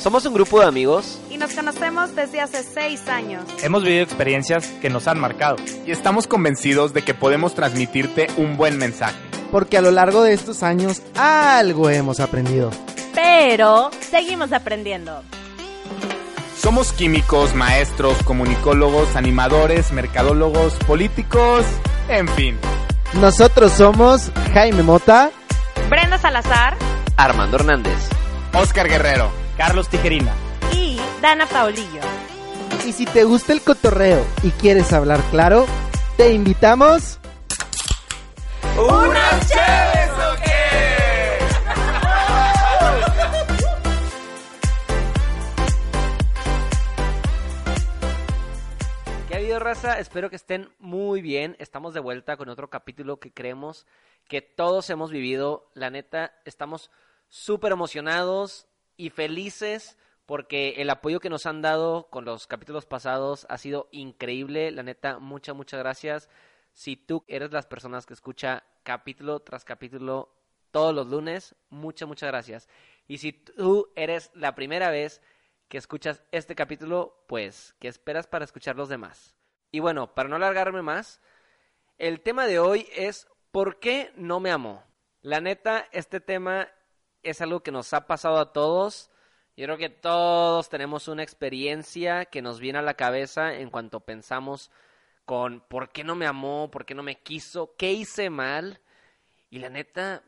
Somos un grupo de amigos y nos conocemos desde hace seis años. Hemos vivido experiencias que nos han marcado. Y estamos convencidos de que podemos transmitirte un buen mensaje. Porque a lo largo de estos años algo hemos aprendido. Pero seguimos aprendiendo. Somos químicos, maestros, comunicólogos, animadores, mercadólogos, políticos, en fin. Nosotros somos Jaime Mota, Brenda Salazar, Armando Hernández, Oscar Guerrero, Carlos Tijerina y Dana Paulillo. Y si te gusta el cotorreo y quieres hablar claro, te invitamos... ¡Unas chéves raza? Espero que estén muy bien. Estamos de vuelta con otro capítulo que creemos que todos hemos vivido. La neta, estamos súper emocionados y felices porque el apoyo que nos han dado con los capítulos pasados ha sido increíble. La neta, muchas, muchas gracias. Si tú eres las personas que escucha capítulo tras capítulo todos los lunes, muchas, muchas gracias. Y si tú eres la primera vez que escuchas este capítulo, pues, ¿qué esperas para escuchar los demás? Y bueno, para no alargarme más, el tema de hoy es ¿por qué no me amó? La neta, este tema es algo que nos ha pasado a todos. Yo creo que todos tenemos una experiencia que nos viene a la cabeza en cuanto pensamos con por qué no me amó, por qué no me quiso, qué hice mal. Y la neta,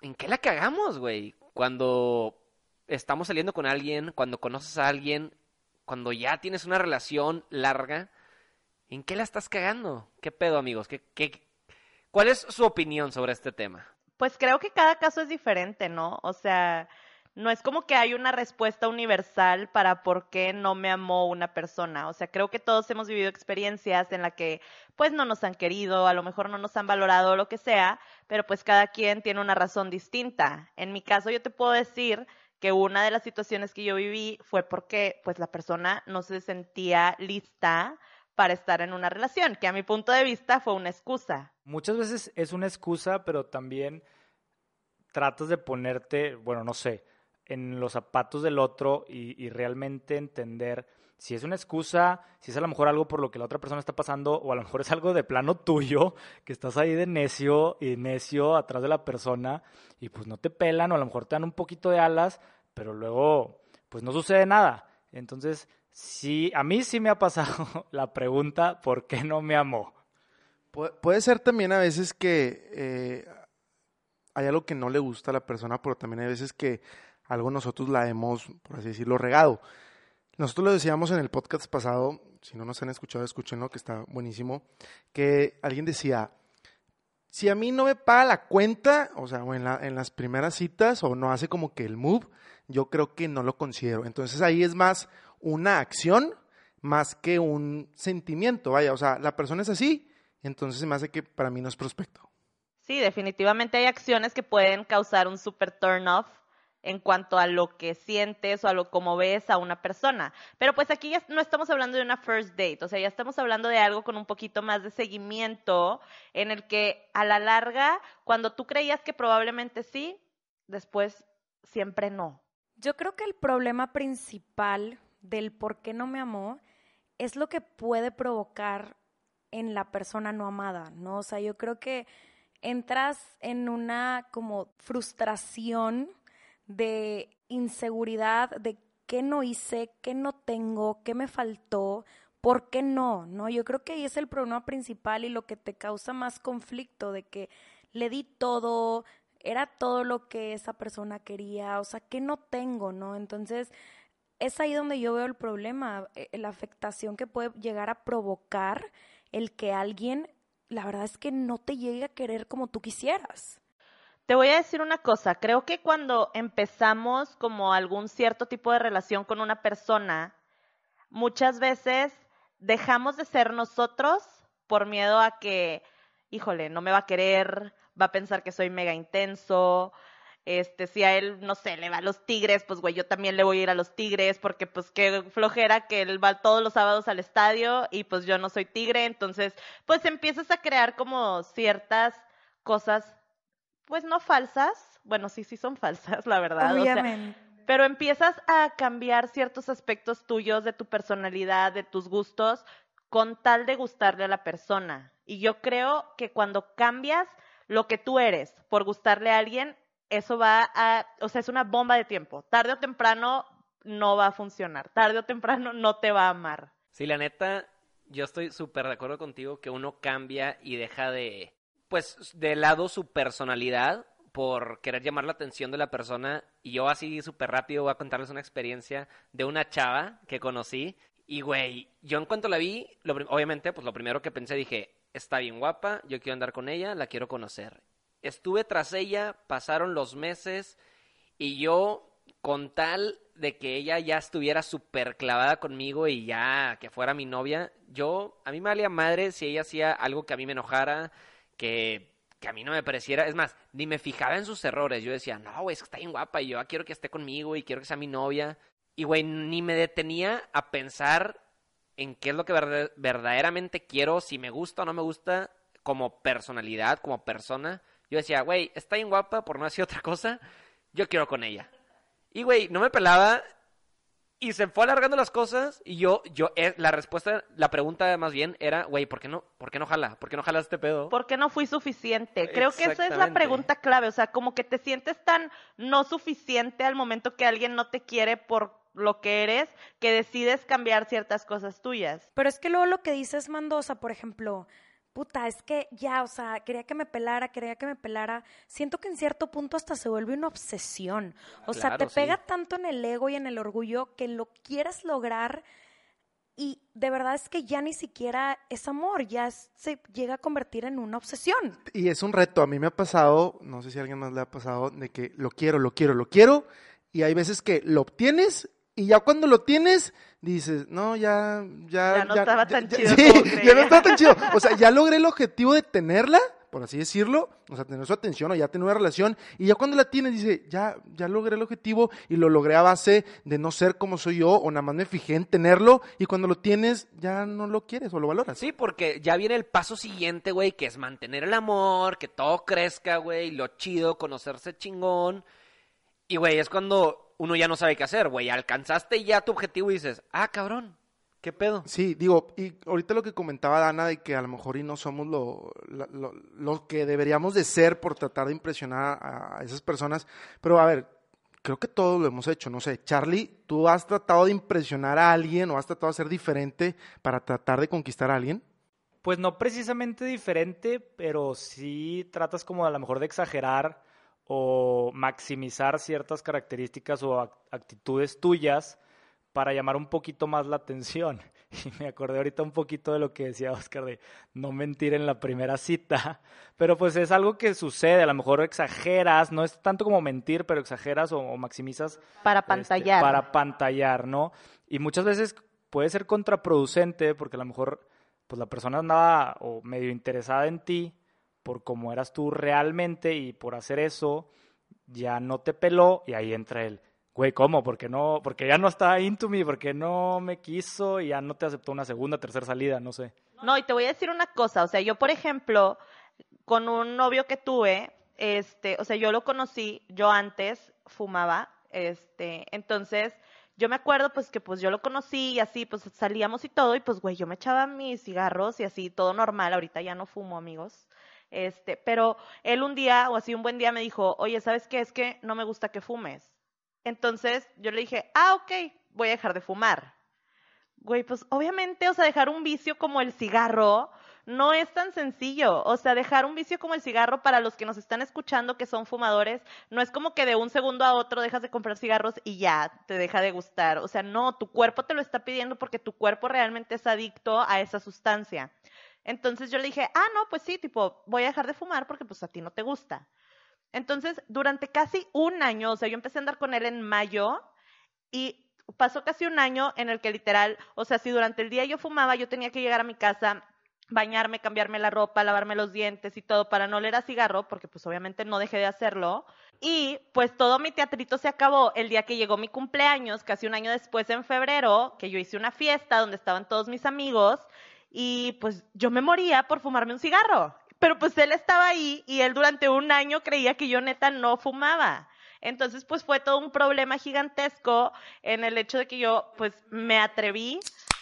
¿en qué la cagamos, güey? Cuando estamos saliendo con alguien, cuando conoces a alguien, cuando ya tienes una relación larga, ¿en qué la estás cagando? ¿Qué pedo, amigos? ¿Qué, qué, ¿Cuál es su opinión sobre este tema? Pues creo que cada caso es diferente, ¿no? O sea, no es como que hay una respuesta universal para por qué no me amó una persona. O sea, creo que todos hemos vivido experiencias en la que pues no nos han querido, a lo mejor no nos han valorado, lo que sea, pero pues cada quien tiene una razón distinta. En mi caso yo te puedo decir que una de las situaciones que yo viví fue porque pues la persona no se sentía lista para estar en una relación, que a mi punto de vista fue una excusa. Muchas veces es una excusa, pero también tratas de ponerte, bueno, no sé, en los zapatos del otro y, realmente entender si es una excusa, si es a lo mejor algo por lo que la otra persona está pasando, o a lo mejor es algo de plano tuyo, que estás ahí de necio y necio atrás de la persona, y pues no te pelan, o a lo mejor te dan un poquito de alas, pero luego, pues no sucede nada. Entonces, sí, a mí sí me ha pasado la pregunta, ¿por qué no me amó? Pu puede ser también a veces que eh, hay algo que no le gusta a la persona, pero también hay veces que algo nosotros la hemos, por así decirlo, regado. Nosotros lo decíamos en el podcast pasado, si no nos han escuchado, escúchenlo, que está buenísimo, que alguien decía, si a mí no me paga la cuenta, o sea, o en, la, en las primeras citas, o no hace como que el move, yo creo que no lo considero. Entonces ahí es más una acción más que un sentimiento, vaya, o sea, la persona es así, entonces se me hace que para mí no es prospecto. Sí, definitivamente hay acciones que pueden causar un super turn off en cuanto a lo que sientes o a lo como ves a una persona. Pero pues aquí ya no estamos hablando de una first date, o sea, ya estamos hablando de algo con un poquito más de seguimiento en el que a la larga, cuando tú creías que probablemente sí, después siempre no. Yo creo que el problema principal del por qué no me amó es lo que puede provocar en la persona no amada, ¿no? O sea, yo creo que entras en una como frustración de inseguridad, de qué no hice, qué no tengo, qué me faltó, por qué no, ¿no? Yo creo que ahí es el problema principal y lo que te causa más conflicto, de que le di todo, era todo lo que esa persona quería, o sea, que no tengo, ¿no? Entonces, es ahí donde yo veo el problema, eh, la afectación que puede llegar a provocar el que alguien, la verdad es que no te llegue a querer como tú quisieras. Te voy a decir una cosa, creo que cuando empezamos como algún cierto tipo de relación con una persona, muchas veces dejamos de ser nosotros por miedo a que, híjole, no me va a querer, va a pensar que soy mega intenso, este, si a él, no sé, le va a los tigres, pues güey, yo también le voy a ir a los tigres, porque pues qué flojera que él va todos los sábados al estadio y pues yo no soy tigre, entonces, pues empiezas a crear como ciertas cosas, pues no falsas, bueno, sí, sí son falsas, la verdad. Obviamente. pero empiezas a cambiar ciertos aspectos tuyos de tu personalidad, de tus gustos, con tal de gustarle a la persona. Y yo creo que cuando cambias lo que tú eres por gustarle a alguien, eso va a, o sea, es una bomba de tiempo. Tarde o temprano no va a funcionar. Tarde o temprano no te va a amar. Sí, la neta, yo estoy súper de acuerdo contigo que uno cambia y deja de, pues, de lado su personalidad por querer llamar la atención de la persona. Y yo así súper rápido voy a contarles una experiencia de una chava que conocí. Y, güey, yo en cuanto la vi, lo, obviamente, pues lo primero que pensé, dije, está bien guapa, yo quiero andar con ella, la quiero conocer. Estuve tras ella, pasaron los meses y yo con tal de que ella ya estuviera súper clavada conmigo y ya que fuera mi novia, yo, a mí me valía madre si ella hacía algo que a mí me enojara, que, que a mí no me pareciera, es más, ni me fijaba en sus errores, yo decía, no, güey, es que está bien guapa y yo quiero que esté conmigo y quiero que sea mi novia, y güey, ni me detenía a pensar en qué es lo que verdaderamente quiero, si me gusta o no me gusta, como personalidad, como persona, yo decía, güey, está bien guapa, por no decir otra cosa, yo quiero con ella. Y, güey, no me pelaba y se fue alargando las cosas y yo, yo, eh, la respuesta, la pregunta más bien era, güey, ¿por qué no, por qué no jala? ¿Por qué no jala este pedo? ¿Por qué no fui suficiente? Creo que esa es la pregunta clave, o sea, como que te sientes tan no suficiente al momento que alguien no te quiere por lo que eres, que decides cambiar ciertas cosas tuyas. Pero es que luego lo que dices Mandosa, por ejemplo, puta, es que ya, o sea, quería que me pelara, quería que me pelara. Siento que en cierto punto hasta se vuelve una obsesión. O sea, te pega tanto en el ego y en el orgullo que lo quieres lograr y de verdad es que ya ni siquiera es amor, ya se llega a convertir en una obsesión. Y es un reto, a mí me ha pasado, no sé si a alguien más le ha pasado, de que lo quiero, lo quiero, lo quiero, y hay veces que lo obtienes y ya cuando lo tienes, dices, no, ya, ya. Ya no estaba tan chido. Sí, ya no estaba tan chido. O sea, ya logré el objetivo de tenerla, por así decirlo, o sea, tener su atención o ya tener una relación, y ya cuando la tienes, dice, ya, ya logré el objetivo y lo logré a base de no ser como soy yo, o nada más me fijé en tenerlo, y cuando lo tienes, ya no lo quieres o lo valoras. Sí, porque ya viene el paso siguiente, güey, que es mantener el amor, que todo crezca, güey, lo chido, conocerse chingón. Y, güey, es cuando uno ya no sabe qué hacer, güey. Alcanzaste ya tu objetivo y dices, ah, cabrón, ¿qué pedo? Sí, digo, y ahorita lo que comentaba Dana de que a lo mejor y no somos lo, lo, que deberíamos de ser por tratar de impresionar a esas personas, pero a ver, creo que todos lo hemos hecho, no sé, Charlie, ¿tú has tratado de impresionar a alguien o has tratado de ser diferente para tratar de conquistar a alguien? Pues no precisamente diferente, pero sí tratas como a lo mejor de exagerar o maximizar ciertas características o actitudes tuyas para llamar un poquito más la atención. Y me acordé ahorita un poquito de lo que decía Oscar de no mentir en la primera cita, pero pues es algo que sucede, a lo mejor exageras, no es tanto como mentir, pero exageras o, maximizas. Para este, pantallar. para pantallar, ¿no? Y muchas veces puede ser contraproducente porque a lo mejor pues la persona andaba o medio interesada en ti, por cómo eras tú realmente y por hacer eso ya no te peló y ahí entra él. Güey, ¿cómo? Porque no, porque ya no está into me, porque no me quiso y ya no te aceptó una segunda, tercera salida, no sé. No, y te voy a decir una cosa, o sea, yo por ejemplo, con un novio que tuve, este, o sea, yo lo conocí, yo antes fumaba, este, entonces yo me acuerdo pues que pues yo lo conocí y así pues salíamos y todo y pues güey, yo me echaba mis cigarros y así todo normal, ahorita ya no fumo, amigos. Este, pero él un día o así un buen día me dijo, oye, ¿sabes qué? Es que no me gusta que fumes. Entonces yo le dije, ah, ok, voy a dejar de fumar. Güey, pues obviamente, o sea, dejar un vicio como el cigarro no es tan sencillo. O sea, dejar un vicio como el cigarro para los que nos están escuchando que son fumadores, no es como que de un segundo a otro dejas de comprar cigarros y ya te deja de gustar. O sea, no, tu cuerpo te lo está pidiendo porque tu cuerpo realmente es adicto a esa sustancia. Entonces yo le dije, ah, no, pues sí, tipo, voy a dejar de fumar porque pues a ti no te gusta. Entonces, durante casi un año, o sea, yo empecé a andar con él en mayo y pasó casi un año en el que literal, o sea, si durante el día yo fumaba, yo tenía que llegar a mi casa, bañarme, cambiarme la ropa, lavarme los dientes y todo para no leer a cigarro, porque pues obviamente no dejé de hacerlo. Y pues todo mi teatrito se acabó el día que llegó mi cumpleaños, casi un año después en febrero, que yo hice una fiesta donde estaban todos mis amigos y pues yo me moría por fumarme un cigarro. Pero pues él estaba ahí y él durante un año creía que yo neta no fumaba. Entonces, pues fue todo un problema gigantesco en el hecho de que yo, pues, me atreví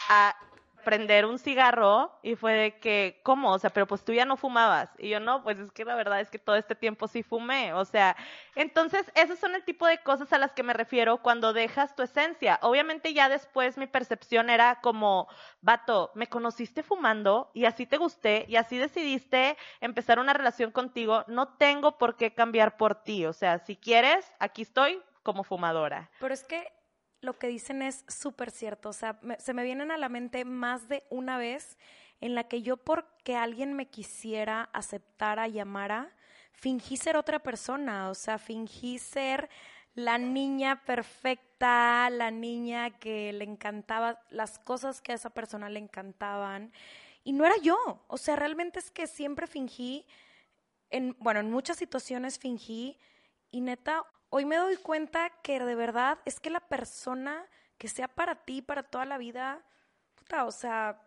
a prender un cigarro y fue de que, ¿cómo? O sea, pero pues tú ya no fumabas. Y yo no, pues es que la verdad es que todo este tiempo sí fumé. O sea, entonces esos son el tipo de cosas a las que me refiero cuando dejas tu esencia. Obviamente ya después mi percepción era como, vato, me conociste fumando y así te gusté y así decidiste empezar una relación contigo. No tengo por qué cambiar por ti. O sea, si quieres, aquí estoy como fumadora. Pero es que lo que dicen es súper cierto. O sea, se me vienen a la mente más de una vez en la que yo porque alguien me quisiera, aceptara, llamara, fingí ser otra persona. O sea, fingí ser la niña perfecta, la niña que le encantaba, las cosas que a esa persona le encantaban. Y no era yo. O sea, realmente es que siempre fingí, en, bueno, en muchas situaciones fingí y neta, hoy me doy cuenta que de verdad es que la persona que sea para ti, para toda la vida, puta, o sea,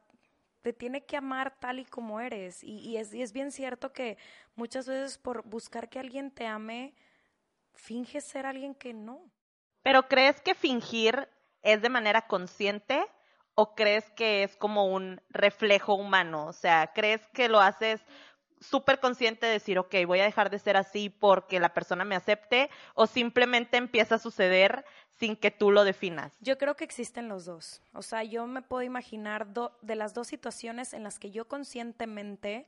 te tiene que amar tal y como eres. Y, es, y es bien cierto que muchas veces por buscar que alguien te ame, finges ser alguien que no. Pero ¿crees que fingir es de manera consciente o crees que es como un reflejo humano? O sea, ¿crees que lo haces súper consciente de decir, ok, voy a dejar de ser así porque la persona me acepte o simplemente empieza a suceder sin que tú lo definas? Yo creo que existen los dos. O sea, yo me puedo imaginar de las dos situaciones en las que yo conscientemente,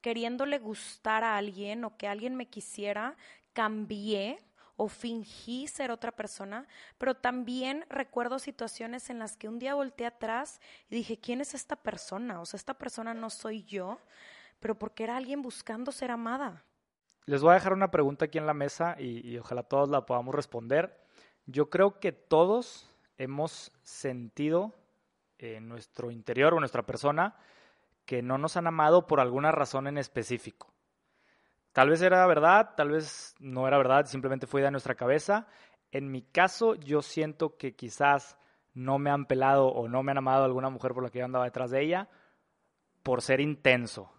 queriéndole gustar a alguien o que alguien me quisiera, cambié o fingí ser otra persona, pero también recuerdo situaciones en las que un día volteé atrás y dije, ¿quién es esta persona? O sea, esta persona no soy yo pero porque era alguien buscando ser amada. Les voy a dejar una pregunta aquí en la mesa y, ojalá todos la podamos responder. Yo creo que todos hemos sentido en nuestro interior o nuestra persona que no nos han amado por alguna razón en específico. Tal vez era verdad, tal vez no era verdad, simplemente fue de nuestra cabeza. En mi caso, yo siento que quizás no me han pelado o no me han amado alguna mujer por la que yo andaba detrás de ella por ser intenso.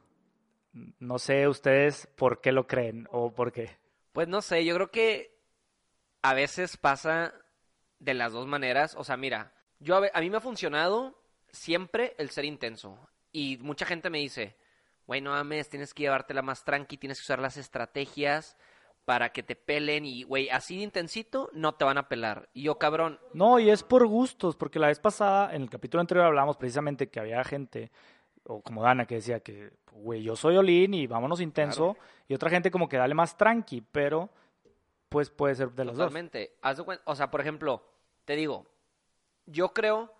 No sé ustedes por qué lo creen o por qué. Pues no sé, yo creo que a veces pasa de las dos maneras. O sea, mira, yo a, mí me ha funcionado siempre el ser intenso. Y mucha gente me dice, güey, no mames, tienes que llevártela más tranqui, tienes que usar las estrategias para que te pelen y, güey, así de intensito no te van a pelar. Y yo, cabrón. No, y es por gustos, porque la vez pasada, en el capítulo anterior hablamos precisamente que había gente o como Dana que decía que, güey, yo soy Olin y vámonos intenso, y otra gente como que dale más tranqui, pero pues puede ser de los dos. Totalmente. O sea, por ejemplo, te digo, yo creo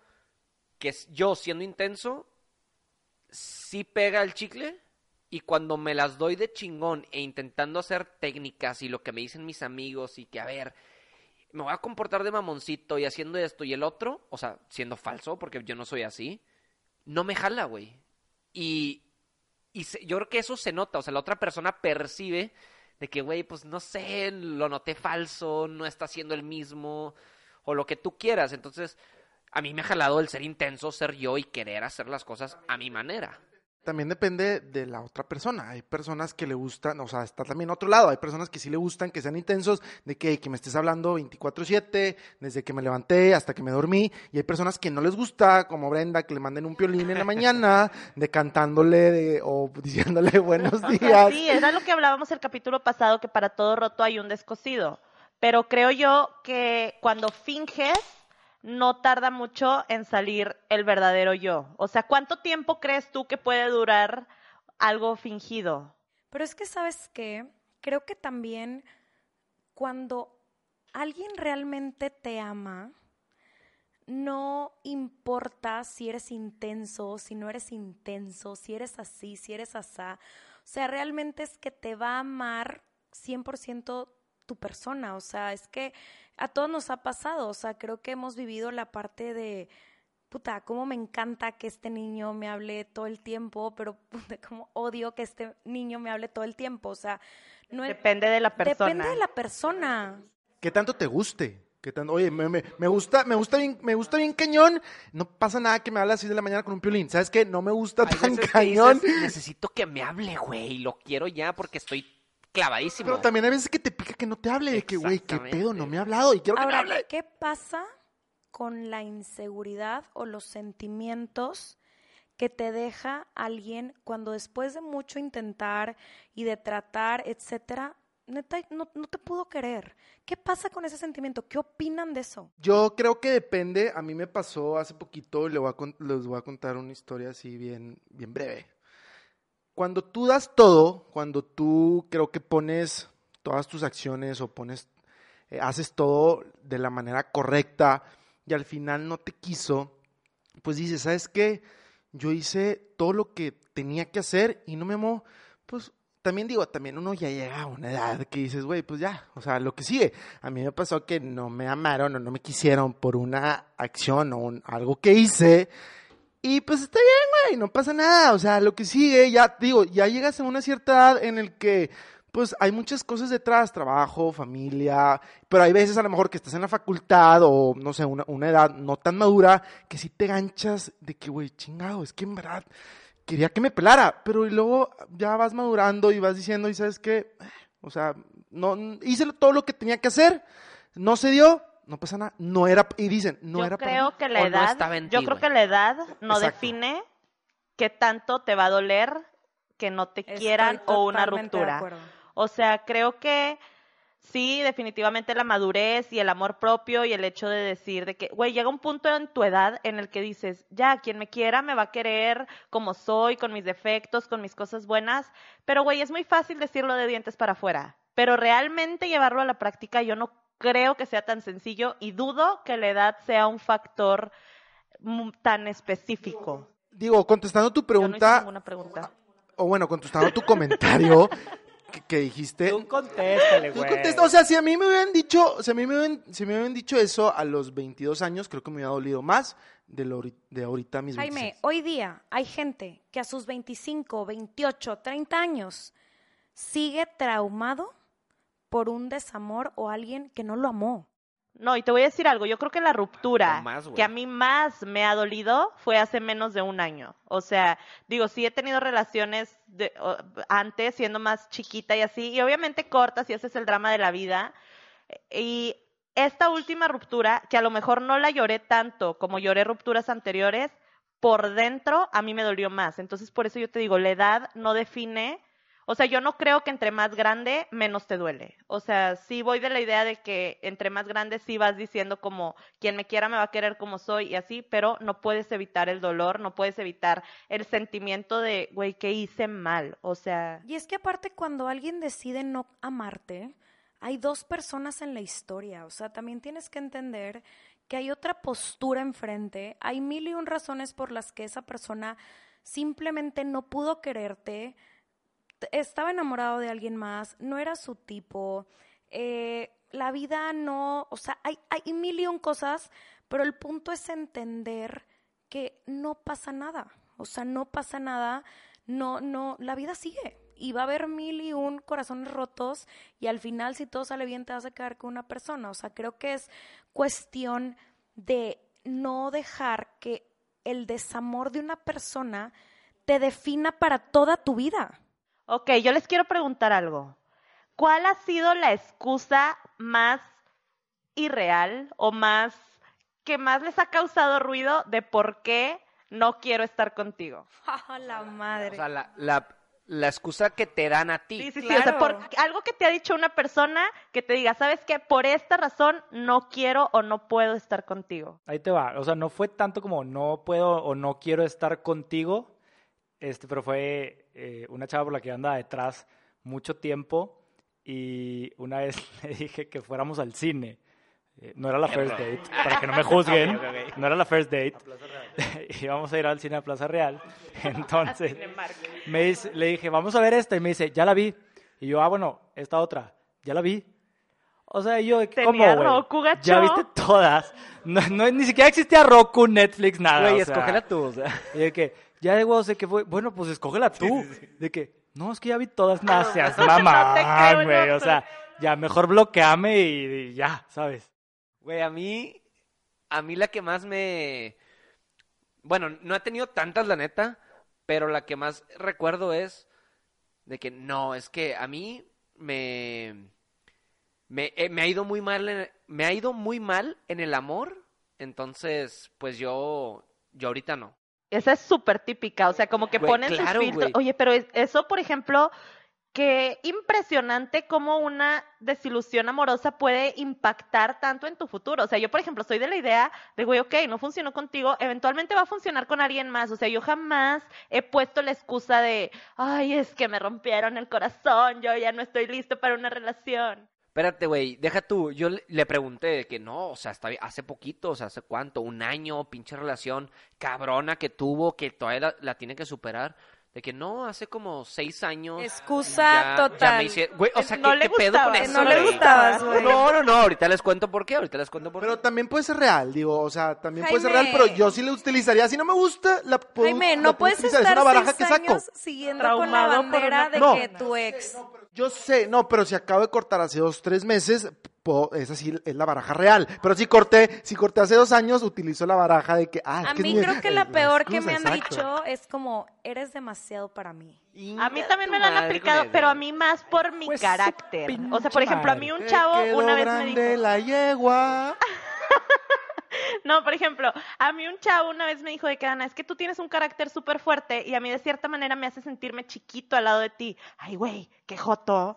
que yo siendo intenso, sí pega el chicle, y cuando me las doy de chingón e intentando hacer técnicas y lo que me dicen mis amigos y que, a ver, me voy a comportar de mamoncito y haciendo esto y el otro, o sea, siendo falso, porque yo no soy así, no me jala, güey. Y, yo creo que eso se nota, o sea, la otra persona percibe de que, güey, pues no sé, lo noté falso, no está siendo el mismo, o lo que tú quieras. Entonces, a mí me ha jalado el ser intenso, ser yo y querer hacer las cosas a mi manera también depende de la otra persona. Hay personas que le gustan, o sea, está también otro lado. Hay personas que sí le gustan que sean intensos, de que, que me estés hablando 24/7, desde que me levanté hasta que me dormí. Y hay personas que no les gusta, como Brenda, que le manden un piolín en la mañana, de cantándole o diciéndole buenos días. Sí, era lo que hablábamos el capítulo pasado, que para todo roto hay un descosido. Pero creo yo que cuando finges no tarda mucho en salir el verdadero yo. O sea, ¿cuánto tiempo crees tú que puede durar algo fingido. Pero es que, ¿sabes qué? Creo que también cuando alguien realmente te ama, no importa si eres intenso, si no eres intenso, si eres así, si eres asá. O sea, realmente es que te va a amar 100% tu persona. O sea, es que a todos nos ha pasado. O sea, creo que hemos vivido la parte de, puta, cómo me encanta que este niño me hable todo el tiempo, pero puta, cómo odio que este niño me hable todo el tiempo. O sea, no es- Depende de la persona. Depende de la persona. ¿Qué tanto te guste? ¿Qué tanto? Oye, me, me- me gusta, me gusta bien, me gusta bien cañón. No pasa nada que me hable así de la mañana con un piolín. ¿Sabes qué? No me gusta Hay tan veces que cañón. dices, necesito que me hable, güey. Lo quiero ya porque estoy clavadísimo. Pero también hay veces que te pica que no te hable, de que, güey, qué pedo, no me ha hablado y quiero que me hable. ¿qué pasa con la inseguridad o los sentimientos que te deja alguien cuando después de mucho intentar y de tratar, etcétera, neta, no, no te pudo querer? ¿Qué pasa con ese sentimiento? ¿Qué opinan de eso? Yo creo que depende. A mí me pasó hace poquito, y le voy a con- les voy a contar una historia así bien, bien breve. Cuando tú das todo, cuando tú creo que pones todas tus acciones o pones, eh, haces todo de la manera correcta y al final no te quiso, pues dices, ¿sabes qué? Yo hice todo lo que tenía que hacer y no me amó, pues también digo, también uno ya llega a una edad que dices, güey, pues ya, o sea, lo que sigue. A mí me pasó que no me amaron o no me quisieron por una acción o un- algo que hice. Y pues está bien, güey, no pasa nada. O sea, lo que sigue, ya digo, ya llegas a una cierta edad en el que pues hay muchas cosas detrás, trabajo, familia, pero hay veces a lo mejor que estás en la facultad o no sé, una, una edad no tan madura que sí te ganchas de que, güey, chingado, es que en verdad quería que me pelara, pero y luego ya vas madurando y vas diciendo, y sabes qué, o sea, no hice todo lo que tenía que hacer, no se dio, no pasa nada, no era, y dicen, no yo era para creo mí. que la no edad, yo ti, creo que la edad no Exacto. define qué tanto te va a doler que no te Estoy quieran o una de ruptura. O sea, creo que sí, definitivamente la madurez y el amor propio y el hecho de decir de que, güey, llega un punto en tu edad en el que dices, ya, quien me quiera me va a querer como soy, con mis defectos, con mis cosas buenas, pero güey, es muy fácil decirlo de dientes para afuera, pero realmente llevarlo a la práctica yo no creo que sea tan sencillo y dudo que la edad sea un factor mm, tan específico. Digo, contestando tu Yo no hice pregunta, pregunta. o bueno, contestando tu comentario que, que dijiste, Tú contéstale, Tú güey. o sea, si a mí me hubieran dicho, si a mí me hubieran, si me hubieran dicho eso a los 22 años, creo que me hubiera dolido más de, lo, de ahorita a mis Jaime, 26. hoy día hay gente que a sus 25, 28, 30 años sigue traumado por un desamor o alguien que no lo amó. No, y te voy a decir algo, yo creo que la ruptura más, que a mí más me ha dolido fue hace menos de un año. O sea, digo, sí he tenido relaciones de, o- antes, siendo más chiquita y así, y obviamente cortas y ese es el drama de la vida. Y esta última ruptura, que a lo mejor no la lloré tanto como lloré rupturas anteriores, por dentro a mí me dolió más. Entonces, por eso yo te digo, la edad no define o sea, yo no creo que entre más grande, menos te duele. O sea, sí voy de la idea de que entre más grande sí vas diciendo como quien me quiera me va a querer como soy y así, pero no puedes evitar el dolor, no puedes evitar el sentimiento de, güey, que hice mal. O sea, Y es que aparte cuando alguien decide no amarte, hay dos personas en la historia. O sea, también tienes que entender que hay otra postura enfrente. Hay mil y un razones por las que esa persona simplemente no pudo quererte, estaba enamorado de alguien más, no era su tipo. eh, la vida no, o sea, hay, hay mil y un cosas, pero el punto es entender que no pasa nada. O sea, no pasa nada, no, no, la vida sigue. Y va a haber mil y un corazones rotos y al final si todo sale bien te vas a quedar con una persona. O sea, creo que es cuestión de no dejar que el desamor de una persona te defina para toda tu vida. Ok, yo les quiero preguntar algo. ¿Cuál ha sido la excusa más irreal o más que más les ha causado ruido de por qué no quiero estar contigo? ¡Ah, la madre! O sea, la, la, la excusa que te dan a ti. Sí, sí, sí. O sea, por algo que te ha dicho una persona que te diga, ¿sabes qué? Por esta razón no quiero o no puedo estar contigo. Ahí te va. O sea, no fue tanto como no puedo o no quiero estar contigo. Este, pero fue eh, una chava por la que yo andaba detrás mucho tiempo y una vez le dije que fuéramos al cine. Eh, no era la first date, para que no me juzguen. Ok, ok, ok. No era la first date. Íbamos a ir al cine a Plaza Real. Entonces, me dice- le dije, vamos a ver esta. Y me dice, ya la vi. Y yo, ah, bueno, esta otra, ya la vi. O sea, yo, ¿cómo, güey? Ya viste todas. No, no, ni siquiera existía Roku, Netflix, nada. Güey, escógela tú, o sea. Y de que, ya de huevos de que fue, bueno, pues escógela tú. De que, no, es que ya vi todas, nada, seas mamá, güey. no, O sea, ya mejor bloqueame y, y ya, ¿sabes? Güey, a mí, a mí la que más me... Bueno, no he tenido tantas, la neta, pero la que más recuerdo es de que no, es que a mí me... Me, eh, me ha ido muy mal, en- me ha ido muy mal en el amor, entonces, pues yo, yo ahorita no. Esa es súper típica, o sea, como que Güey, ponen claro, sus filtros. Oye, pero es- eso, por ejemplo, qué impresionante cómo una desilusión amorosa puede impactar tanto en tu futuro. O sea, yo, por ejemplo, soy de la idea de, güey, ok, no funcionó contigo, eventualmente va a funcionar con alguien más. O sea, yo jamás he puesto la excusa de, ay, es que me rompieron el corazón, yo ya no estoy listo para una relación. Espérate, güey, deja tú. Yo le, le pregunté de que no, o sea, está bien, hace poquito, o sea, hace cuánto, un año, pinche relación cabrona que tuvo, que todavía la, la tiene que superar. De que no, hace como seis años. Excusa ya- total. Ya me hice, güey, o sea, No ¿qué, le qué pedo con eso, no le güey? gustabas, güey. No, no, no, ahorita les cuento por qué, ahorita les cuento por qué. Pero también puede ser real, digo, o sea, también puede ser Jaime. real, pero yo sí la utilizaría. Si no me gusta, la puedo, Jaime, la no puedo puedes utilizar. estar es una baraja seis que saco. años siguiendo con la Traumado bandera una- de No. que tu ex... Yo sé, no, pero si acabo de cortar hace dos, tres meses, puedo- esa sí es la baraja real. Pero si corté, si corté hace dos años, utilizo la baraja de que, ah, A que es mí mi- creo que la peor que me han exacto. dicho es como, eres demasiado para mí. A mí también me lo han aplicado, pero a mí más por mi Pues carácter. O sea, por ejemplo, a mí un chavo una vez me dijo... la yegua. No, por ejemplo, a mí un chavo una vez me dijo de que, Ana, es que tú tienes un carácter súper fuerte y a mí de cierta manera me hace sentirme chiquito al lado de ti. Ay, güey, qué joto.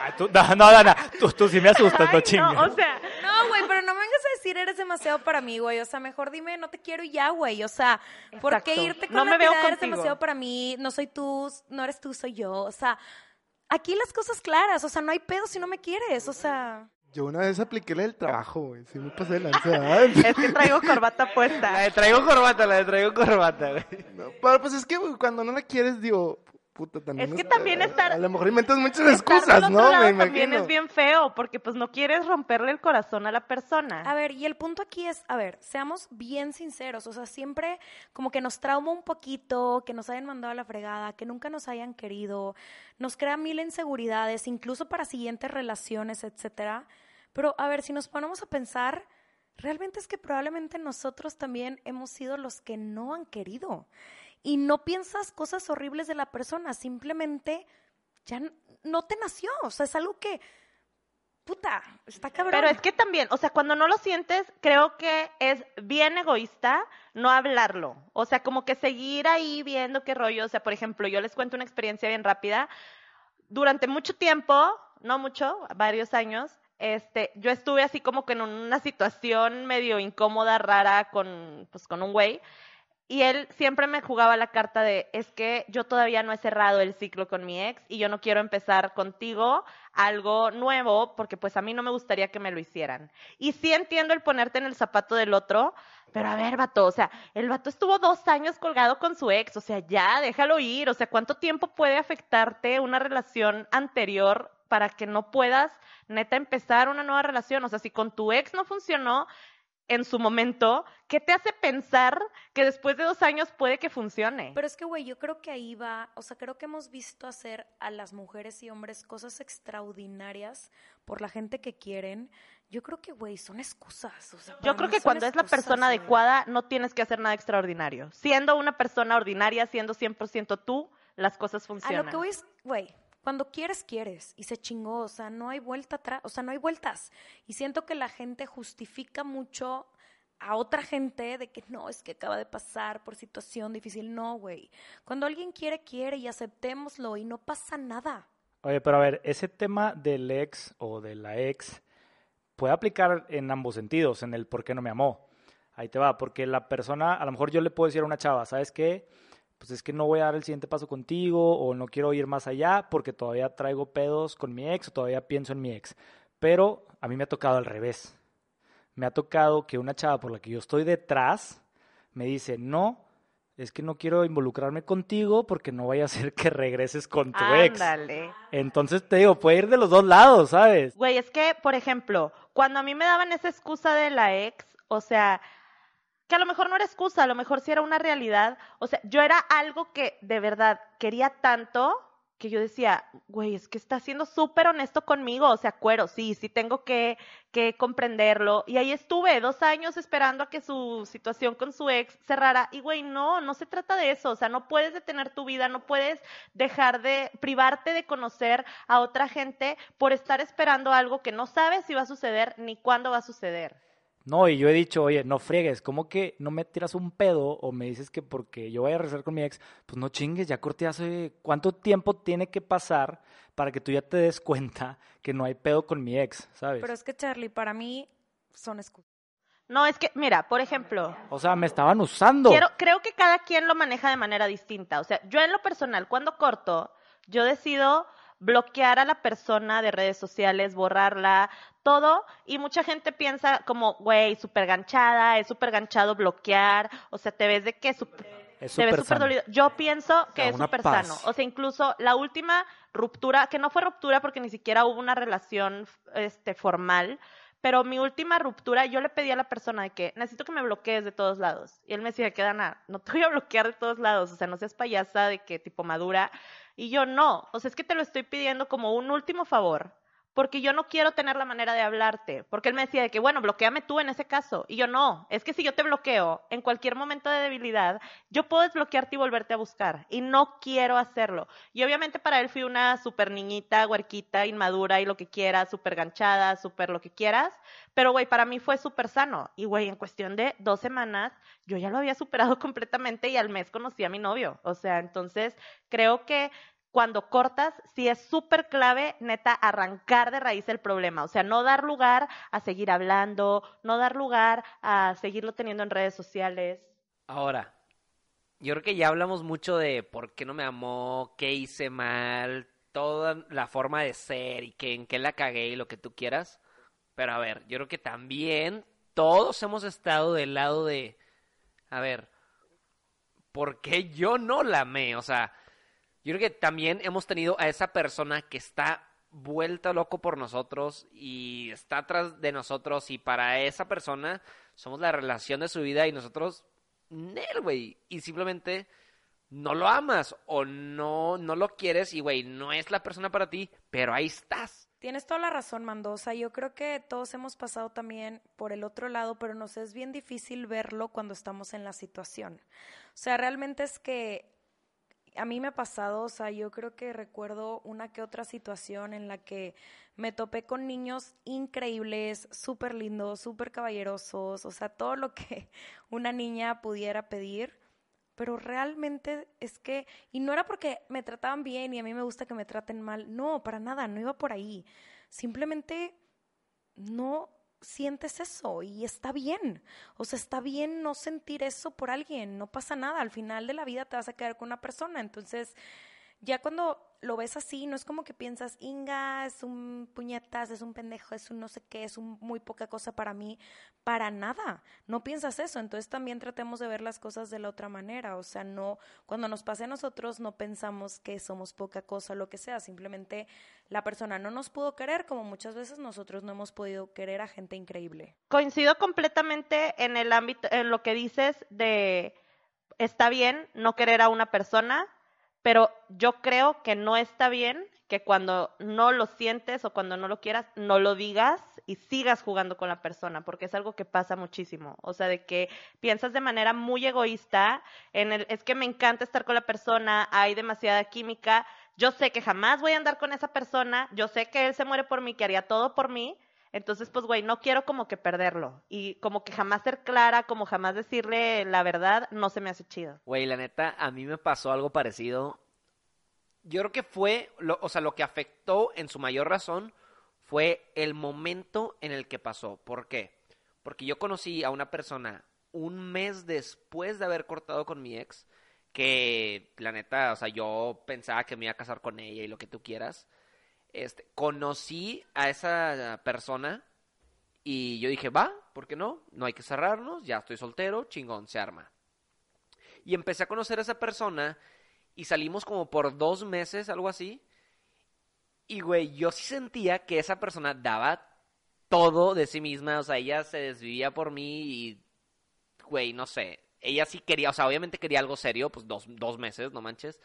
Ay, tú- no, no, Dana, tú, tú sí me asustas, no Ay, chingues. no, o sea, No, güey, pero no me vengas a decir eres demasiado para mí, güey. O sea, mejor dime no te quiero y ya, güey. O sea, ¿por qué irte con No la me veo eres contigo. demasiado para mí? No soy tú, no eres tú, soy yo. O sea, aquí las cosas claras. O sea, no hay pedo si no me quieres. O sea, Yo una vez apliqué la del trabajo, güey. Sí me pasé de lanza. es que traigo corbata La puesta. de traigo corbata, la de traigo corbata, güey. No, pero pues es que güey, cuando no la quieres, digo, puta, también. Es que también estar- A lo mejor inventas muchas Estar excusas, ¿no? lado Me también es bien feo, porque pues no quieres romperle el corazón a la persona. a ver, y el punto aquí es, a ver, seamos bien sinceros. O sea, siempre como que nos trauma un poquito, que nos hayan mandado a la fregada, que nunca nos hayan querido, nos crea mil inseguridades, incluso para siguientes relaciones, etcétera. Pero, a ver, si nos ponemos a pensar, realmente es que probablemente nosotros también hemos sido los que no han querido. Y no piensas cosas horribles de la persona, simplemente ya no te nació. O sea, es algo que, puta, está cabrón. Pero es que también, o sea, cuando no lo sientes, creo que es bien egoísta no hablarlo. O sea, como que seguir ahí viendo qué rollo. O sea, por ejemplo, yo les cuento una experiencia bien rápida. Durante mucho tiempo, no mucho, varios años, este, yo estuve así como que en una situación medio incómoda, rara, con, pues, con un güey. Y él siempre me jugaba la carta de, es que yo todavía no he cerrado el ciclo con mi ex y yo no quiero empezar contigo algo nuevo porque pues a mí no me gustaría que me lo hicieran. Y sí entiendo el ponerte en el zapato del otro, pero a ver, vato, o sea, el vato estuvo dos años colgado con su ex, o sea, ya, déjalo ir, o sea, ¿cuánto tiempo puede afectarte una relación anterior para que no puedas, neta, empezar una nueva relación? O sea, si con tu ex no funcionó, en su momento, ¿qué te hace pensar que después de dos años puede que funcione? Pero es que, güey, yo creo que ahí va, o sea, creo que hemos visto hacer a las mujeres y hombres cosas extraordinarias por la gente que quieren. Yo creo que, güey, son excusas. o sea, Yo creo que cuando es la persona adecuada, no tienes que hacer nada extraordinario. Siendo una persona ordinaria, siendo 100% tú, las cosas A funcionan. lo que voy es, güey, cuando quieres, quieres. Y se chingó, o sea, no hay vuelta atrás, o sea, no hay vueltas. Y siento que la gente justifica mucho a otra gente de que no, es que acaba de pasar por situación difícil. No, güey. Cuando alguien quiere, quiere y aceptémoslo y no pasa nada. Oye, pero a ver, ese tema del ex o de la ex puede aplicar en ambos sentidos, en el por qué no me amó. Ahí te va, porque la persona, a lo mejor yo le puedo decir a una chava, ¿sabes qué? Pues es que no voy a dar el siguiente paso contigo o no quiero ir más allá porque todavía traigo pedos con mi ex o todavía pienso en mi ex. Pero a mí me ha tocado al revés. Me ha tocado que una chava por la que yo estoy detrás me dice, no, es que no quiero involucrarme contigo porque no vaya a ser que regreses con tu ex. Ándale. Entonces te digo, puede ir de los dos lados, ¿sabes? Güey, es que, por ejemplo, cuando a mí me daban esa excusa de la ex, o sea, que a lo mejor no era excusa, a lo mejor sí era una realidad. O sea, yo era algo que de verdad quería tanto que yo decía, güey, es que está siendo súper honesto conmigo, o sea, cuero, sí, sí tengo que, que comprenderlo. Y ahí estuve dos años esperando a que su situación con su ex cerrara. Y, güey, no, no se trata de eso, o sea, no puedes detener tu vida, no puedes dejar de privarte de conocer a otra gente por estar esperando algo que no sabes si va a suceder ni cuándo va a suceder. No, y yo he dicho, oye, no friegues, ¿cómo que no me tiras un pedo o me dices que porque yo vaya a regresar con mi ex? Pues no chingues, ya corté hace... ¿Cuánto tiempo tiene que pasar para que tú ya te des cuenta que no hay pedo con mi ex, sabes? Pero es que, Charlie, para mí son excusas. No, es que, mira, por ejemplo, O sea, me estaban usando. Quiero, creo que cada quien lo maneja de manera distinta. O sea, yo en lo personal, cuando corto, yo decido bloquear a la persona de redes sociales, borrarla, todo, y mucha gente piensa como, güey, súper ganchada, es súper ganchado bloquear, o sea, te ves de que súper- Es te ves súper dolido. Yo pienso que es súper sano. O sea, incluso la última ruptura, que no fue ruptura porque ni siquiera hubo una relación este, formal, pero mi última ruptura, yo le pedí a la persona de que necesito que me bloquees de todos lados. Y él me decía, que Dana, no te voy a bloquear de todos lados. O sea, no seas payasa de que tipo madura. Y yo no. O sea, es que te lo estoy pidiendo como un último favor. Porque yo no quiero tener la manera de hablarte. Porque él me decía de que, bueno, bloqueame tú en ese caso. Y yo no. Es que si yo te bloqueo en cualquier momento de debilidad, yo puedo desbloquearte y volverte a buscar. Y no quiero hacerlo. Y obviamente para él fui una super niñita, huerquita, inmadura y lo que quieras, súper ganchada, súper lo que quieras. Pero, güey, para mí fue súper sano. Y, güey, en cuestión de dos semanas, yo ya lo había superado completamente y al mes conocí a mi novio. O sea, entonces creo que cuando cortas, sí es súper clave, neta, arrancar de raíz el problema. O sea, no dar lugar a seguir hablando, no dar lugar a seguirlo teniendo en redes sociales. Ahora, yo creo que ya hablamos mucho de por qué no me amó, qué hice mal, toda la forma de ser y que en qué la cagué y lo que tú quieras. Pero a ver, yo creo que también todos hemos estado del lado de, a ver, ¿por qué yo no la amé? O sea, yo creo que también hemos tenido a esa persona que está vuelta loco por nosotros y está atrás de nosotros y para esa persona somos la relación de su vida y nosotros, Nel, güey, y simplemente no lo amas o no, no lo quieres y, güey, no es la persona para ti, pero ahí estás. Tienes toda la razón, Mendoza. Yo creo que todos hemos pasado también por el otro lado, pero nos es bien difícil verlo cuando estamos en la situación. O sea, realmente es que a mí me ha pasado, o sea, yo creo que recuerdo una que otra situación en la que me topé con niños increíbles, súper lindos, súper caballerosos, o sea, todo lo que una niña pudiera pedir, pero realmente es que, y no era porque me trataban bien y a mí me gusta que me traten mal, no, para nada, no iba por ahí, simplemente no sientes eso y está bien. O sea, está bien no sentir eso por alguien, no pasa nada. Al final de la vida te vas a quedar con una persona. Entonces, ya cuando lo ves así, no es como que piensas, Inga, es un puñetas, es un pendejo, es un no sé qué, es un muy poca cosa para mí. Para nada. No piensas eso. Entonces también tratemos de ver las cosas de la otra manera. O sea, no, cuando nos pase a nosotros, no pensamos que somos poca cosa, lo que sea. Simplemente la persona no nos pudo querer, como muchas veces nosotros no hemos podido querer a gente increíble. Coincido completamente en el ámbito, en lo que dices de está bien no querer a una persona, pero yo creo que no está bien que cuando no lo sientes o cuando no lo quieras, no lo digas y sigas jugando con la persona, porque es algo que pasa muchísimo. O sea, de que piensas de manera muy egoísta en el, es que me encanta estar con la persona, hay demasiada química, yo sé que jamás voy a andar con esa persona, yo sé que él se muere por mí, que haría todo por mí, entonces, pues, güey, no quiero como que perderlo. Y como que jamás ser clara, como jamás decirle la verdad, no se me hace chido. Güey, la neta, a mí me pasó algo parecido. Yo creo que fue, lo, o sea, lo que afectó en su mayor razón fue el momento en el que pasó. ¿Por qué? Porque yo conocí a una persona un mes después de haber cortado con mi ex que la neta, o sea, yo pensaba que me iba a casar con ella y lo que tú quieras. Este, conocí a esa persona y yo dije, va, ¿por qué no? No hay que cerrarnos, ya estoy soltero, chingón, se arma. Y empecé a conocer a esa persona y salimos como por dos meses, algo así. Y, güey, yo sí sentía que esa persona daba todo de sí misma, o sea, ella se desvivía por mí y, güey, no sé, ella sí quería, o sea, obviamente quería algo serio, pues dos, dos meses, no manches.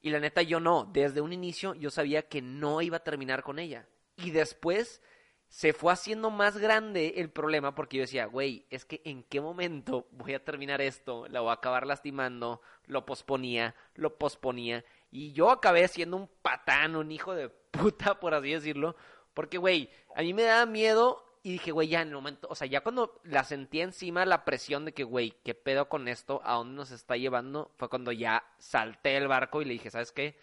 Y la neta yo no, desde un inicio yo sabía que no iba a terminar con ella. Y después se fue haciendo más grande el problema porque yo decía, güey, es que en qué momento voy a terminar esto, la voy a acabar lastimando, lo posponía, lo posponía. Y yo acabé siendo un patán, un hijo de puta, por así decirlo. Porque, güey, a mí me daba miedo y dije, güey, ya en el momento, o sea, ya cuando la sentí encima la presión de que, güey, ¿qué pedo con esto? ¿A dónde nos está llevando? Fue cuando ya salté el barco y le dije, ¿sabes qué?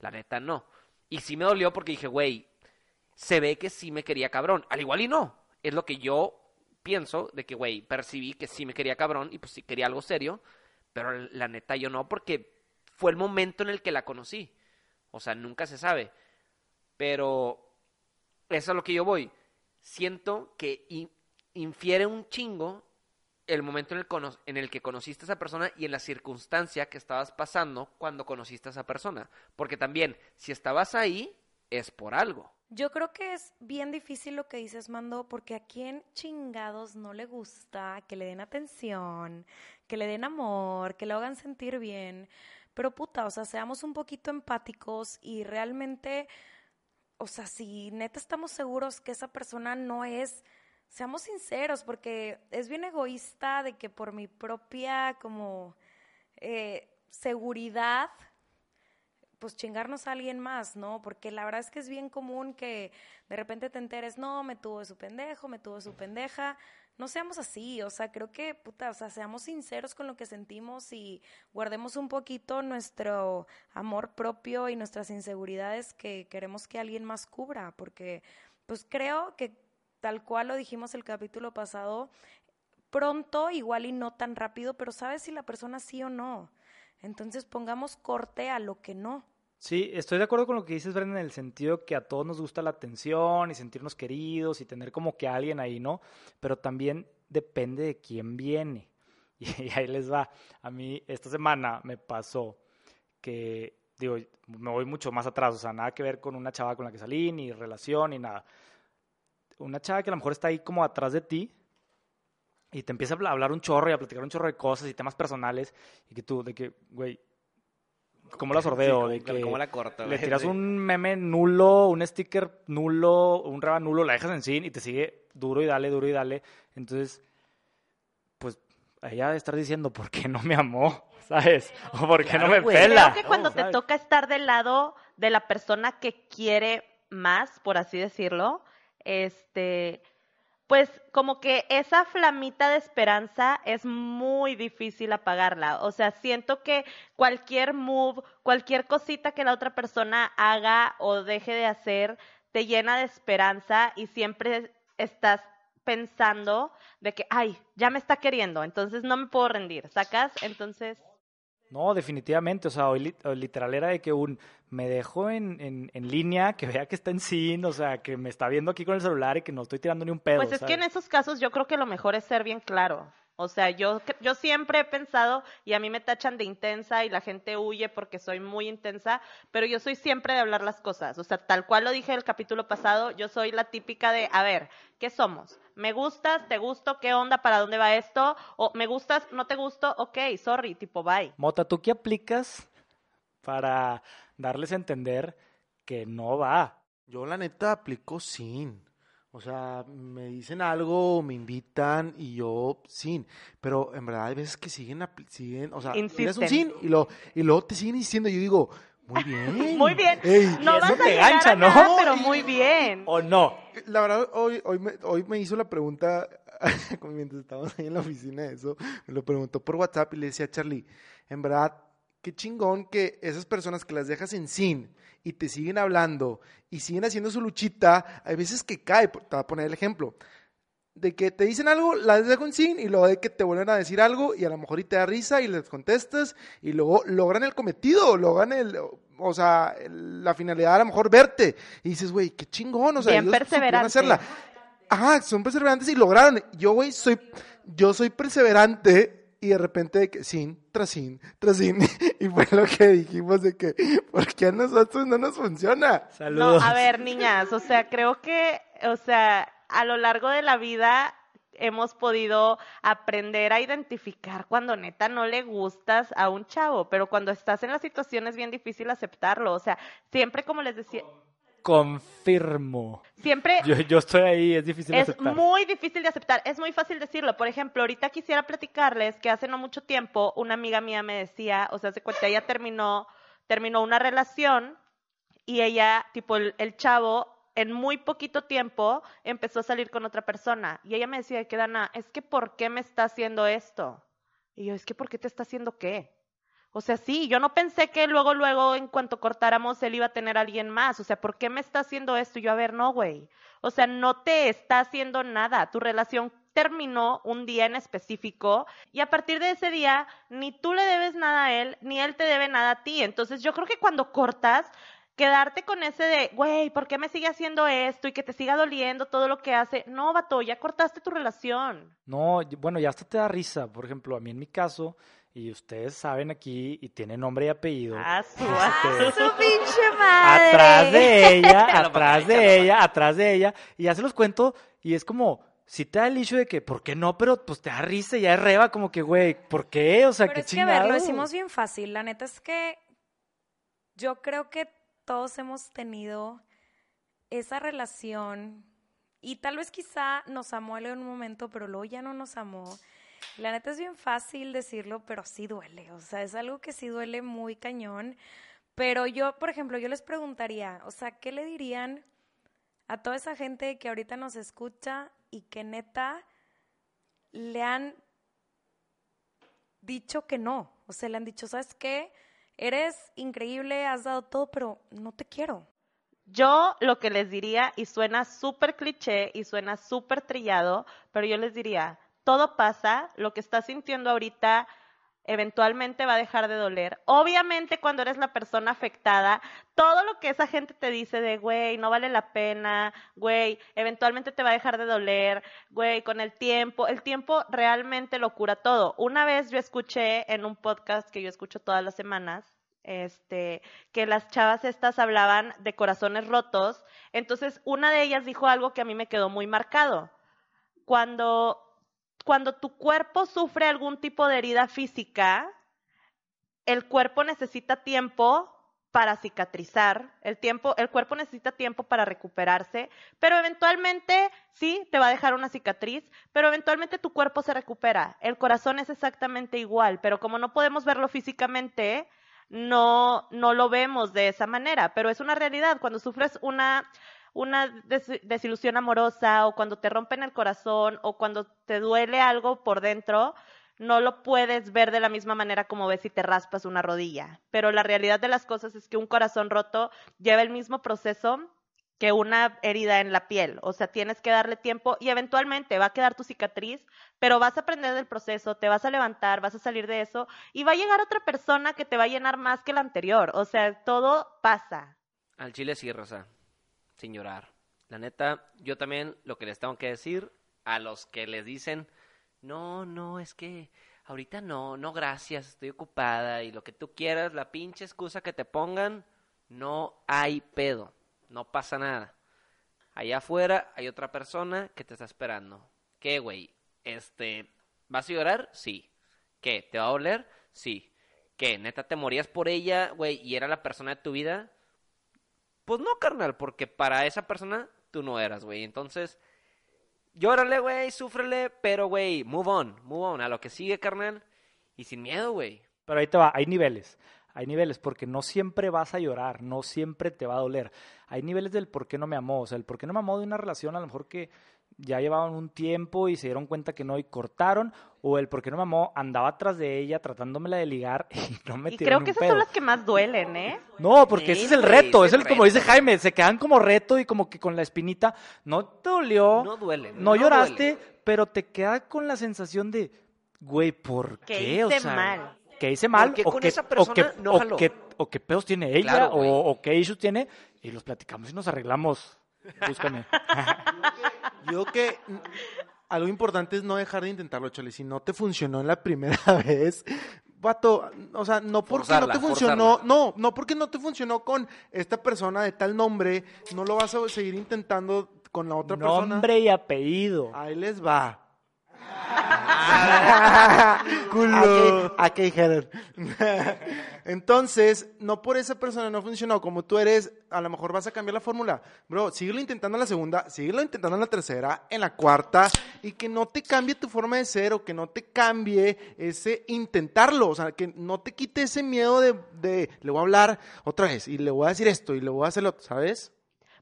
La neta no. Y sí me dolió porque dije, güey, se ve que sí me quería cabrón. Al igual y no. Es lo que yo pienso de que, güey, percibí que sí me quería cabrón y pues sí quería algo serio. Pero la neta yo no porque fue el momento en el que la conocí. O sea, nunca se sabe. Pero eso es lo que yo voy siento que infiere un chingo el momento en el, que conociste a esa persona y en la circunstancia que estabas pasando cuando conociste a esa persona. Porque también, si estabas ahí, es por algo. Yo creo que es bien difícil lo que dices, Mando, porque a quien chingados no le gusta que le den atención, que le den amor, que lo hagan sentir bien. Pero puta, o sea, seamos un poquito empáticos y realmente o sea, si neta estamos seguros que esa persona no es, seamos sinceros, porque es bien egoísta de que por mi propia como eh, seguridad, pues chingarnos a alguien más, ¿no? Porque la verdad es que es bien común que de repente te enteres, no, me tuvo su pendejo, me tuvo su pendeja, no seamos así, o sea, creo que, puta, o sea, seamos sinceros con lo que sentimos y guardemos un poquito nuestro amor propio y nuestras inseguridades que queremos que alguien más cubra, porque pues creo que tal cual lo dijimos el capítulo pasado, pronto, igual y no tan rápido, pero sabes si la persona sí o no. Entonces pongamos corte a lo que no. Sí, estoy de acuerdo con lo que dices, Brenda, en el sentido que a todos nos gusta la atención y sentirnos queridos y tener como que alguien ahí, ¿no? Pero también depende de quién viene. Y, ahí les va. A mí esta semana me pasó que, digo, me voy mucho más atrás, o sea, nada que ver con una chava con la que salí, ni relación, ni nada. Una chava que a lo mejor está ahí como atrás de ti y te empieza a hablar un chorro y a platicar un chorro de cosas y temas personales y que tú, de que, güey, ¿Cómo la sordeo? de que ¿Cómo la corto? Le tiras un meme nulo, un sticker nulo, un raba nulo, la dejas en sí y te sigue duro y dale, duro y dale. Entonces, pues, ella de estar diciendo, ¿por qué no me amó? ¿Sabes? O ¿por qué no me pela? Creo que cuando te toca estar del lado de la persona que quiere más, por así decirlo, este pues como que esa flamita de esperanza es muy difícil apagarla. O sea, siento que cualquier move, cualquier cosita que la otra persona haga o deje de hacer, te llena de esperanza y siempre estás pensando de que, ay, ya me está queriendo, entonces no me puedo rendir, ¿sacas? Entonces... No, definitivamente. O sea, hoy, literal era de que un me dejo en, en, línea, que vea que está en sin, o sea, que me está viendo aquí con el celular y que no estoy tirando ni un pedo. Pues es que en esos casos yo creo que lo mejor es ser bien claro. O sea, yo, yo siempre he pensado, y a mí me tachan de intensa y la gente huye porque soy muy intensa, pero yo soy siempre de hablar las cosas. O sea, tal cual lo dije el capítulo pasado, yo soy la típica de, a ver, ¿qué somos? ¿Me gustas? ¿Te gusto? ¿Qué onda? ¿Para dónde va esto? ¿O me gustas? ¿No te gusto? Ok, sorry, tipo, bye. Mota, ¿tú qué aplicas para darles a entender que no va? Yo la neta aplico sin. O sea, me dicen algo, me invitan y yo sin. Pero en verdad hay veces que siguen, siguen o sea, es un sin y, lo, y luego te siguen diciendo. Yo digo, muy bien. muy bien. no vas a llegar a ¿no? pero muy bien. ¿O no? La verdad, hoy, hoy, me, hoy me hizo la pregunta, mientras estábamos ahí en la oficina de eso, me lo preguntó por WhatsApp y le decía a Charlie, en verdad, qué chingón que esas personas que las dejas en sin y te siguen hablando y siguen haciendo su luchita, hay veces que cae, te voy a poner el ejemplo. de que te dicen algo, la dejo en sin y luego de que te vuelven a decir algo y a lo mejor y te da risa y les contestas y luego logran el cometido, logran el, o sea, el- la finalidad a lo mejor verte y dices, güey, qué chingón, o sea, Bien perseverante. hacerla. Ajá, son perseverantes y lograron. Yo, güey, soy, yo soy perseverante y de repente de que sin, tras sin, tras sin. Y fue lo que dijimos de que, ¿por qué a nosotros no nos funciona? No, Saludos. a ver, niñas, o sea, creo que, o sea, a lo largo de la vida hemos podido aprender a identificar cuando neta no le gustas a un chavo, pero cuando estás en la situación es bien difícil aceptarlo, o sea, siempre como les decía, Confirmo. siempre Yo, yo estoy ahí, es difícil de es aceptar. muy difícil de aceptar, es muy fácil decirlo. Por ejemplo, ahorita quisiera platicarles que hace no mucho tiempo una amiga mía me decía, o sea, se cuenta, ella terminó, terminó una relación y ella, tipo, el, el chavo, en muy poquito tiempo empezó a salir con otra persona. Y ella me decía que, Dana, es que ¿por qué me está haciendo esto? Y yo, es que ¿por qué te está haciendo qué? O sea, sí, yo no pensé que luego, luego, en cuanto cortáramos, él iba a tener a alguien más. O sea, ¿por qué me está haciendo esto? Y yo, a ver, no, güey. O sea, no te está haciendo nada. Tu relación terminó un día en específico y a partir de ese día ni tú le debes nada a él, ni él te debe nada a ti. Entonces yo creo que cuando cortas, quedarte con ese de, güey, ¿por qué me sigue haciendo esto? Y que te siga doliendo todo lo que hace. No, vato, ya cortaste tu relación. No, bueno, ya hasta te da risa. Por ejemplo, a mí en mi caso, y ustedes saben aquí, y tiene nombre y apellido. Ah, su, Este, ¡Su pinche madre! atrás de ella, atrás de ella, atrás de ella, y ya se los cuento, y es como, si te da el hecho de que, ¿por qué no? Pero pues te da risa y ya es reba, como que, güey, ¿por qué? O sea, Pero qué es que, a ver, lo decimos bien fácil. La neta es que yo creo que todos hemos tenido esa relación y tal vez quizá nos amó él en un momento, pero luego ya no nos amó. La neta es bien fácil decirlo, pero sí duele. O sea, es algo que sí duele muy cañón. Pero yo, por ejemplo, yo les preguntaría, o sea, ¿qué le dirían a toda esa gente que ahorita nos escucha y que neta le han dicho que no. O sea, le han dicho, ¿sabes qué? Eres increíble, has dado todo, pero no te quiero. Yo lo que les diría, y suena súper cliché y suena súper trillado, pero yo les diría, todo pasa, lo que estás sintiendo ahorita eventualmente va a dejar de doler. Obviamente cuando eres la persona afectada, todo lo que esa gente te dice de, güey, no vale la pena, güey, eventualmente te va a dejar de doler, güey, con el tiempo, el tiempo realmente lo cura todo. Una vez yo escuché en un podcast que yo escucho todas las semanas, este, que las chavas estas hablaban de corazones rotos, entonces una de ellas dijo algo que a mí me quedó muy marcado. Cuando cuando tu cuerpo sufre algún tipo de herida física, el cuerpo necesita tiempo para cicatrizar, el tiempo, el cuerpo necesita tiempo para recuperarse, pero eventualmente sí te va a dejar una cicatriz, pero eventualmente tu cuerpo se recupera. El corazón es exactamente igual, pero como no podemos verlo físicamente, no no lo vemos de esa manera, pero es una realidad cuando sufres una una des- desilusión amorosa o cuando te rompen el corazón o cuando te duele algo por dentro, no lo puedes ver de la misma manera como ves si te raspas una rodilla. Pero la realidad de las cosas es que un corazón roto lleva el mismo proceso que una herida en la piel. O sea, tienes que darle tiempo y eventualmente va a quedar tu cicatriz, pero vas a aprender del proceso, te vas a levantar, vas a salir de eso y va a llegar otra persona que te va a llenar más que la anterior. O sea, todo pasa. Al chile sí, Rosa. Sin llorar. La neta, yo también lo que les tengo que decir a los que les dicen, no, no, es que ahorita no, no, gracias, estoy ocupada y lo que tú quieras, la pinche excusa que te pongan, no hay pedo, no pasa nada. Allá afuera hay otra persona que te está esperando. ¿Qué, güey? Este, ¿vas a llorar? Sí. ¿Qué? ¿Te va a doler? Sí. ¿Qué? ¿Neta te morías por ella, güey, y era la persona de tu vida? Pues no, carnal, porque para esa persona tú no eras, güey. Entonces, llórale, güey, súfrele, pero, güey, move on, move on, a lo que sigue, carnal. Y sin miedo, güey. Pero ahí te va, hay niveles. Hay niveles, porque no siempre vas a llorar, no siempre te va a doler. Hay niveles del por qué no me amó. O sea, el por qué no me amó de una relación, a lo mejor que ya llevaban un tiempo y se dieron cuenta que no y cortaron, o el por qué no me amó andaba atrás de ella tratándomela de ligar y no me Y tiró creo que un esas pedo. son las que más duelen, ¿eh? No, porque Sí, ese es el reto, es el, como dice. Jaime, se quedan como reto y como que con la espinita, no te dolió, No duele. no, lloraste, pero te queda con la sensación de, güey, ¿por Que qué? hice o sea, mal. que hice mal, ¿Por qué o con qué, esa o persona qué- no o jaló? qué- o qué pedos tiene ella, Claro, o, o qué issues tiene, y los platicamos y nos arreglamos. Búscame. Creo que algo importante es no dejar de intentarlo, Chale. Si no te funcionó en la primera vez, vato, o sea, no porque Forzarla, no te funcionó, forzarla. no, no porque no te funcionó con esta persona de tal nombre, no lo vas a seguir intentando con la otra persona. Nombre y apellido. Ahí les va. Culo. Aquí, aquí dijeron. Entonces, no por esa persona no funcionó como tú eres, a lo mejor vas a cambiar la fórmula. Bro, síguelo intentando en la segunda, síguelo intentando en la tercera, en la cuarta, y que no te cambie tu forma de ser o que no te cambie ese intentarlo. O sea, que no te quite ese miedo de, de le voy a hablar otra vez y le voy a decir esto y le voy a hacer lo otro, ¿sabes?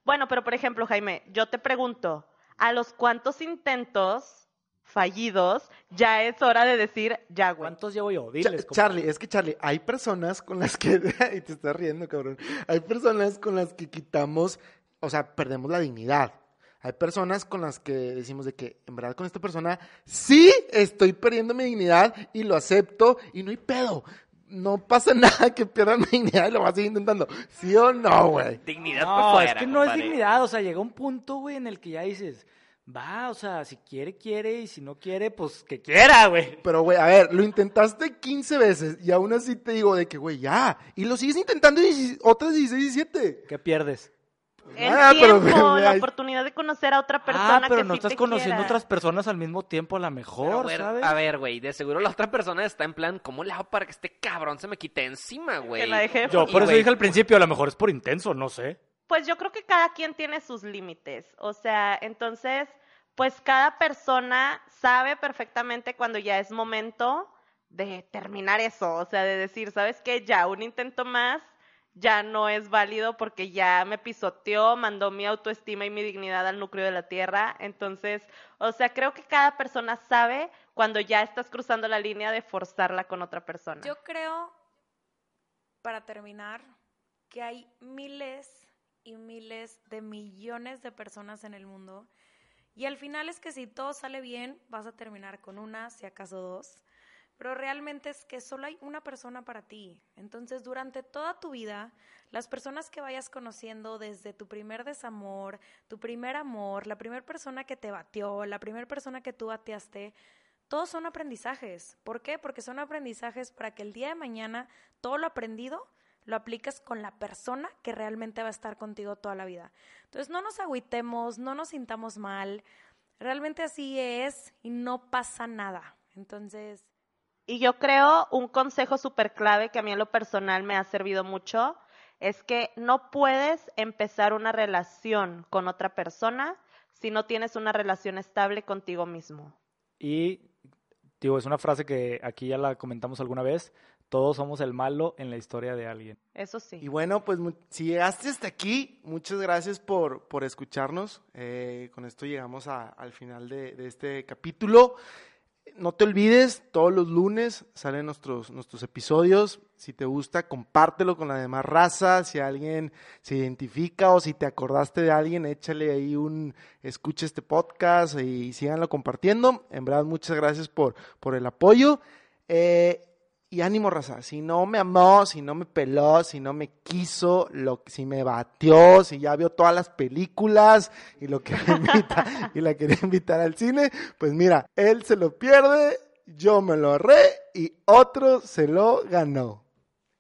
Bueno, pero por ejemplo, Jaime, yo te pregunto, ¿a los cuántos intentos fallidos ya es hora de decir ya, güey? ¿Cuántos llevo yo? Diles. Charlie, es que Charlie, hay personas con las que, y te estás riendo, cabrón, hay personas con las que quitamos, o sea, perdemos la dignidad. Hay personas con las que decimos de que, en verdad, con esta persona, sí estoy perdiendo mi dignidad y lo acepto y no hay pedo. No pasa nada que pierda mi dignidad y lo vas a seguir intentando. ¿Sí o no, güey? Dignidad No, por fuera, es que no es dignidad, o sea, llega un punto, güey, en el que ya dices, va, o sea, si quiere, quiere, y si no quiere, pues que quiera, güey. Pero, güey, a ver, lo intentaste 15 veces y aún así te digo de que, güey, ya. Y lo sigues intentando y otras 16 y 17. ¿Qué pierdes? El Ah, pero, tiempo, güey, la oportunidad de conocer a otra persona ah, pero que no sí estás te conociendo quiera. otras personas al mismo tiempo, a lo Pero, mejor, güey, ¿sabes? A ver, güey, de seguro la otra persona está en plan, ¿cómo le hago para que este cabrón se me quite encima, güey? Que la deje Yo Y, por eso güey, dije al principio, a lo mejor es por intenso, no sé. Pues yo creo que cada quien tiene sus límites. O sea, entonces, pues cada persona sabe perfectamente cuando ya es momento de terminar eso. O sea, de decir, ¿sabes qué? Ya un intento más ya no es válido porque ya me pisoteó, mandó mi autoestima y mi dignidad al núcleo de la tierra. Entonces, o sea, creo que cada persona sabe cuando ya estás cruzando la línea de forzarla con otra persona. Yo creo, para terminar, que hay miles y miles de millones de personas en el mundo. Y al final es que si todo sale bien, vas a terminar con una, si acaso dos. Pero realmente es que solo hay una persona para ti. Entonces, durante toda tu vida, las personas que vayas conociendo desde tu primer desamor, tu primer amor, la primera persona que te batió, la primera persona que tú bateaste, todos son aprendizajes. ¿Por qué? Porque son aprendizajes para que el día de mañana todo lo aprendido lo aplicas con la persona que realmente va a estar contigo toda la vida. Entonces no nos agüitemos, no nos sintamos mal. Realmente así es y no pasa nada. Entonces, Y yo creo un consejo súper clave que a mí en lo personal me ha servido mucho es que no puedes empezar una relación con otra persona si no tienes una relación estable contigo mismo. Y, digo, es una frase que aquí ya la comentamos alguna vez, todos somos el malo en la historia de alguien. Eso sí. Y bueno, pues si llegaste hasta aquí, muchas gracias por, por escucharnos. Eh, con esto llegamos a- al final de, de este capítulo. No te olvides, todos los lunes salen nuestros, nuestros episodios. Si te gusta, compártelo con la demás raza. Si alguien se identifica o si te acordaste de alguien, échale ahí un escucha este podcast y síganlo compartiendo. En verdad, muchas gracias por, por el apoyo. Eh, y ánimo, raza. Si no me amó, si no me peló, si no me quiso, si me batió, si ya vio todas las películas y lo quería invitar, y la quería invitar al cine, pues mira, él se lo pierde, yo me lo ahorré y otro se lo ganó.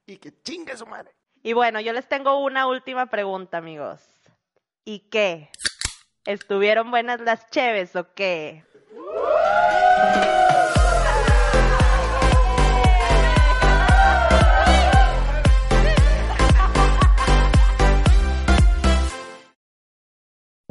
Y que chingue su madre. Y bueno, yo les tengo una última pregunta, amigos. ¿Y qué? ¿Estuvieron buenas las cheves o qué?